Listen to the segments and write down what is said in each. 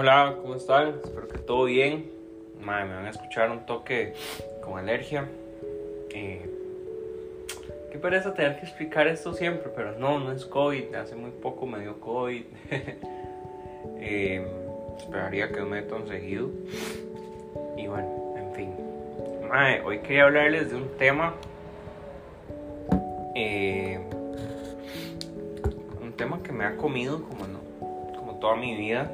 Hola, ¿cómo están? Espero que todo bien. Madre, me van a escuchar un toque con alergia. Eh, qué pereza tener que explicar esto siempre, pero no, no es COVID. Hace muy poco me dio COVID. eh, esperaría que no me tan seguido. Y bueno, en fin. Madre, hoy quería hablarles de un tema. Eh, un tema que me ha comido como, no, como toda mi vida.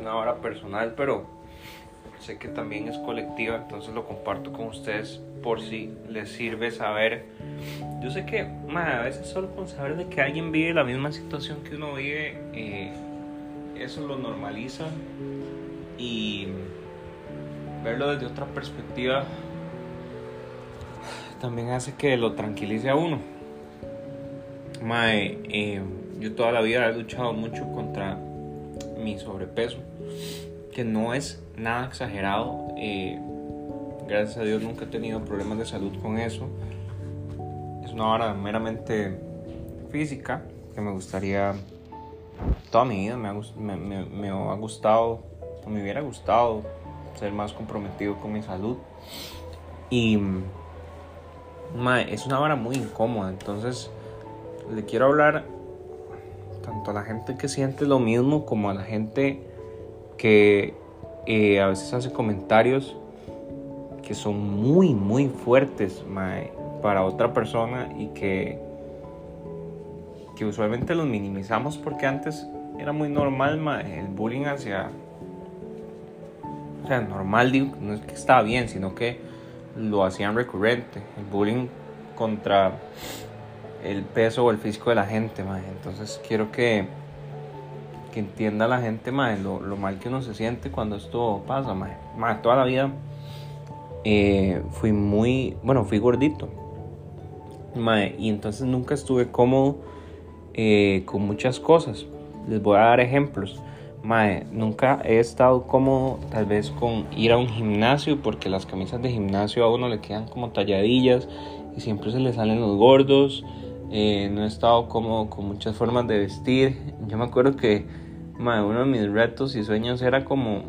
Una hora personal, pero sé que también es colectiva, entonces lo comparto con ustedes por si les sirve saber. Yo sé que a veces solo con saber de que alguien vive la misma situación que uno vive, eh, eso lo normaliza y verlo desde otra perspectiva también hace que lo tranquilice a uno. Mae, eh, yo toda la vida he luchado mucho contra mi sobrepeso, que no es nada exagerado. Eh, gracias a Dios nunca he tenido problemas de salud con eso. Es una hora meramente física que me gustaría, toda mi vida me ha, me, me, ha gustado, o me hubiera gustado ser más comprometido con mi salud. Y es una hora muy incómoda, entonces le quiero hablar tanto a la gente que siente lo mismo como a la gente que eh, a veces hace comentarios que son muy, muy fuertes para otra persona y que, que usualmente los minimizamos porque antes era muy normal el bullying hacia... O sea, normal digo, no es que estaba bien, sino que lo hacían recurrente. El bullying contra el peso o el físico de la gente, Entonces quiero que, que entienda la gente, lo, lo, mal que uno se siente cuando esto pasa, Toda la vida eh, fui muy, bueno, fui gordito. y entonces nunca estuve cómodo eh, con muchas cosas. Les voy a dar ejemplos. nunca he estado cómodo tal vez con ir a un gimnasio porque las camisas de gimnasio a uno le quedan como talladillas y siempre se le salen los gordos. Eh, no he estado como con muchas formas de vestir. Yo me acuerdo que uno de mis retos y sueños era como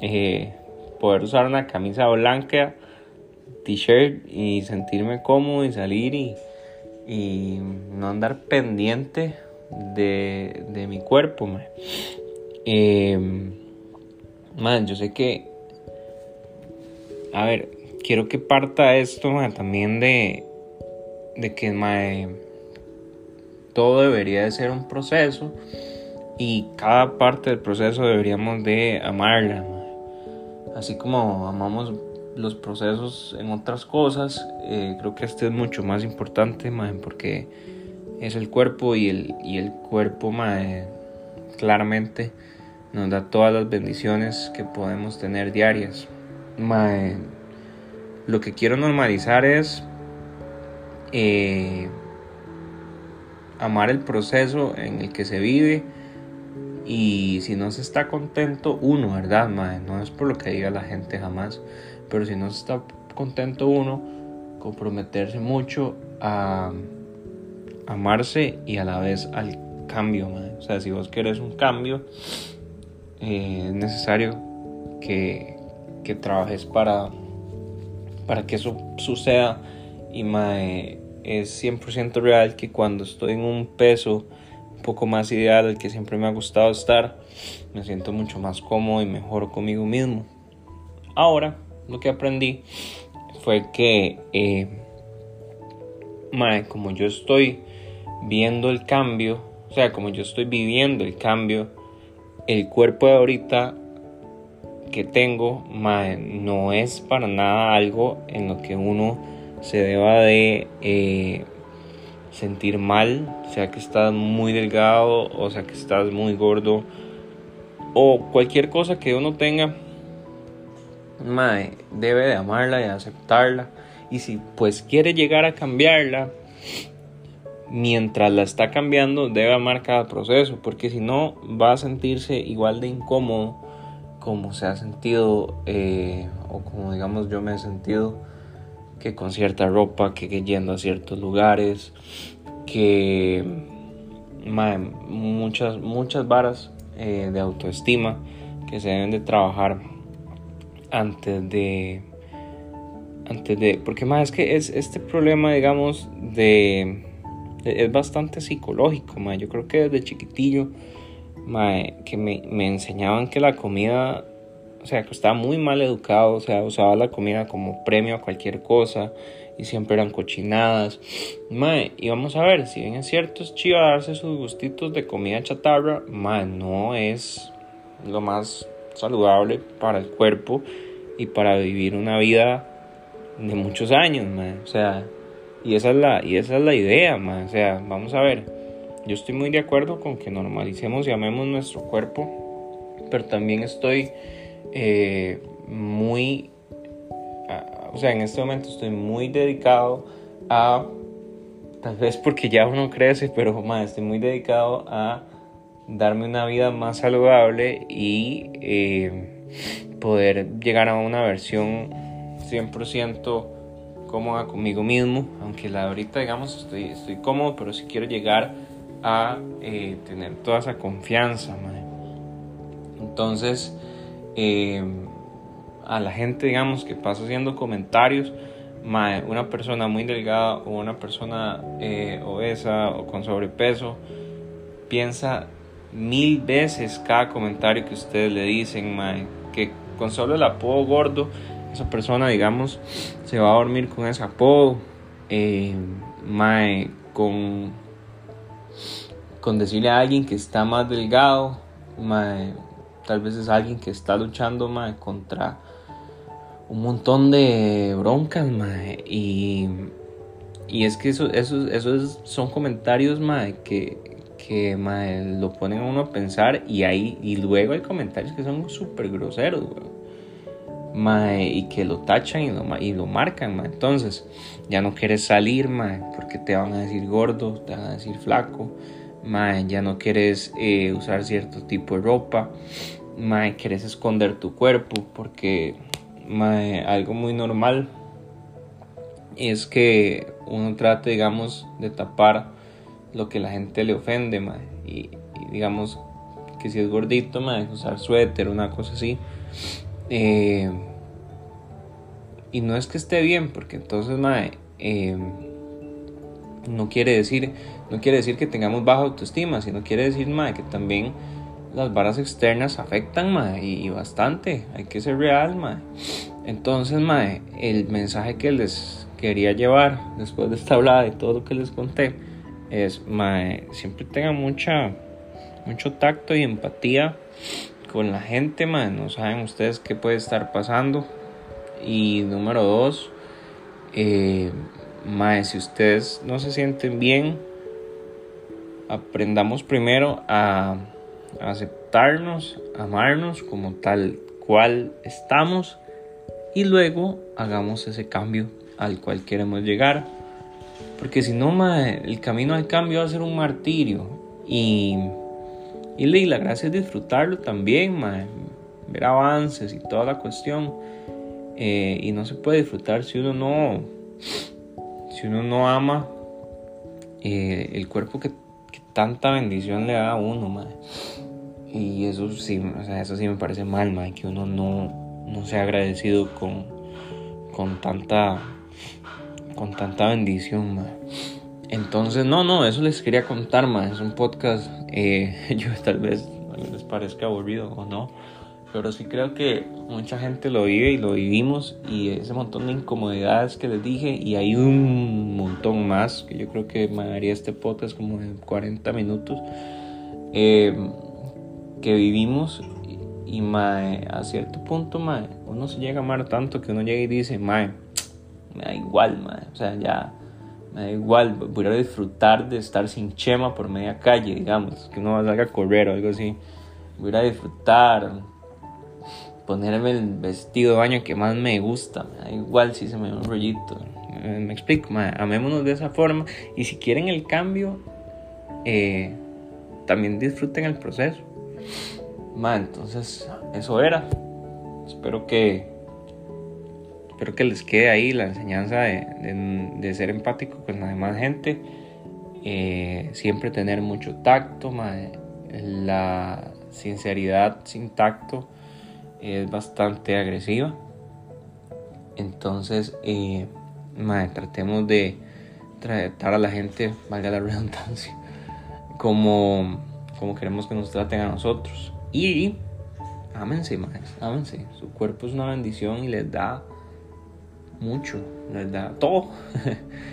eh, poder usar una camisa blanca, t-shirt y sentirme cómodo y salir y, y no andar pendiente de, de mi cuerpo. Eh, yo sé que, a ver, quiero que parta esto también de de que todo debería de ser un proceso y cada parte del proceso deberíamos de amarla. Así como amamos los procesos en otras cosas, eh, creo que este es mucho más importante porque es el cuerpo y el, y el cuerpo claramente nos da todas las bendiciones que podemos tener diarias. lo que quiero normalizar es eh, amar el proceso en el que se vive y si no se está contento uno, ¿verdad? No es por lo que diga la gente jamás, pero si no se está contento uno, comprometerse mucho a amarse y a la vez al cambio, o sea, si vos querés un cambio, eh, es necesario que, que trabajes para, para que eso suceda y mae, es 100% real que cuando estoy en un peso poco más ideal al que siempre me ha gustado estar, me siento mucho más cómodo y mejor conmigo mismo. Ahora, lo que aprendí fue que, eh, como yo estoy viendo el cambio, o sea, como yo estoy viviendo el cambio, el cuerpo de ahorita que tengo, no es para nada algo en lo que uno se deba de eh, sentir mal, sea que estás muy delgado o sea que estás muy gordo o cualquier cosa que uno tenga, debe de amarla y aceptarla. Y si pues quiere llegar a cambiarla, mientras la está cambiando, debe amar cada proceso, porque si no va a sentirse igual de incómodo como se ha sentido eh, o como digamos yo me he sentido que con cierta ropa, que, yendo a ciertos lugares, que muchas, muchas varas eh, de autoestima que se deben de trabajar antes de antes de porque más es que es este problema digamos de, es bastante psicológico yo creo que desde chiquitillo que me, me, enseñaban que la comida o sea que estaba muy mal educado o sea usaba la comida como premio a cualquier cosa y siempre eran cochinadas. Y vamos a ver si bien es cierto es chido darse sus gustitos de comida chatarra no es lo más saludable para el cuerpo y para vivir una vida de muchos años, o sea, y esa es la, y esa es la idea, o sea, vamos a ver, yo estoy muy de acuerdo con que normalicemos y amemos nuestro cuerpo, pero también estoy eh, muy, o sea, en este momento estoy muy dedicado a, tal vez porque ya uno crece, pero más, estoy muy dedicado a darme una vida más saludable y eh, poder llegar a una versión 100% cómoda conmigo mismo, aunque la ahorita digamos estoy, estoy cómodo, pero si quiero llegar a eh, tener toda esa confianza. Entonces, eh, a la gente digamos que pasa haciendo comentarios, una persona muy delgada o una persona obesa o con sobrepeso piensa mil veces cada comentario que ustedes le dicen, mae, que con solo el apodo gordo, esa persona, digamos, se va a dormir con ese apodo, eh, mae, con, con decirle a alguien que está más delgado, mae, tal vez es alguien que está luchando, mae, contra un montón de broncas, mae, y, y es que eso, eso, eso son comentarios, mae, que, que lo ponen a uno a pensar y ahí y luego hay comentarios que son súper groseros, y que lo tachan y lo, y lo marcan, entonces ya no quieres salir, porque te van a decir gordo, te van a decir flaco, ya no quieres eh, usar cierto tipo de ropa, quieres esconder tu cuerpo porque algo muy normal es que uno trate, digamos, de tapar lo que la gente le ofende, Y, digamos que si es gordito, mae, usar suéter, una cosa así. Eh, y no es que esté bien, porque entonces, mae, eh, no quiere decir, no quiere decir que tengamos baja autoestima, sino quiere decir, mae, que también las varas externas afectan, mae, y, bastante. Hay que ser real, mae. Entonces, mae, el mensaje que les quería llevar después de esta hablada y todo lo que les conté es, siempre tenga mucha, mucho tacto y empatía con la gente, mae, no saben ustedes qué puede estar pasando. Y número dos, eh, si ustedes no se sienten bien, aprendamos primero a aceptarnos, amarnos como tal cual estamos y luego hagamos ese cambio al cual queremos llegar. Porque si no, el camino al cambio va a ser un martirio. Y, y la gracia es disfrutarlo también, ver avances y toda la cuestión. Eh, y no se puede disfrutar si uno no, si uno no ama eh, el cuerpo que, tanta bendición le da a uno, Y eso sí, eso sí me parece mal, que uno no, no sea agradecido con, con tanta con tanta bendición, ma. Entonces, no, no, eso les quería contar, ma. Es un podcast, eh, yo tal vez les parezca aburrido o no, pero sí creo que mucha gente lo vive y lo vivimos y ese montón de incomodidades que les dije y hay un montón más que yo creo que me haría este podcast como de 40 minutos eh, que vivimos y, mae, a cierto punto mae, uno se llega a amar tanto que uno llega y dice mae me da igual, madre. O sea, ya me da igual. Voy a disfrutar de estar sin chema por media calle, digamos. Que uno salga a correr o algo así. Voy a disfrutar. Ponerme el vestido de baño que más me gusta. Me da igual si se me ve un rollito. Me, explico, madre. Amémonos de esa forma. Y si quieren el cambio, eh, también disfruten el proceso. Madre, entonces, eso era. Espero que espero que les quede ahí la enseñanza de, ser empático con la demás gente. Eh, siempre tener mucho tacto, la sinceridad sin tacto es bastante agresiva. Entonces, eh, tratemos de tratar a la gente, valga la redundancia, como, como queremos que nos traten a nosotros. Y ámense, más, ámense. Su cuerpo es una bendición y les da mucho, les da todo.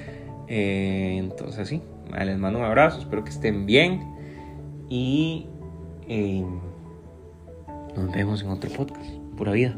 Eh, entonces, sí, les mando un abrazo, espero que estén bien y eh, nos vemos en otro podcast. Pura vida.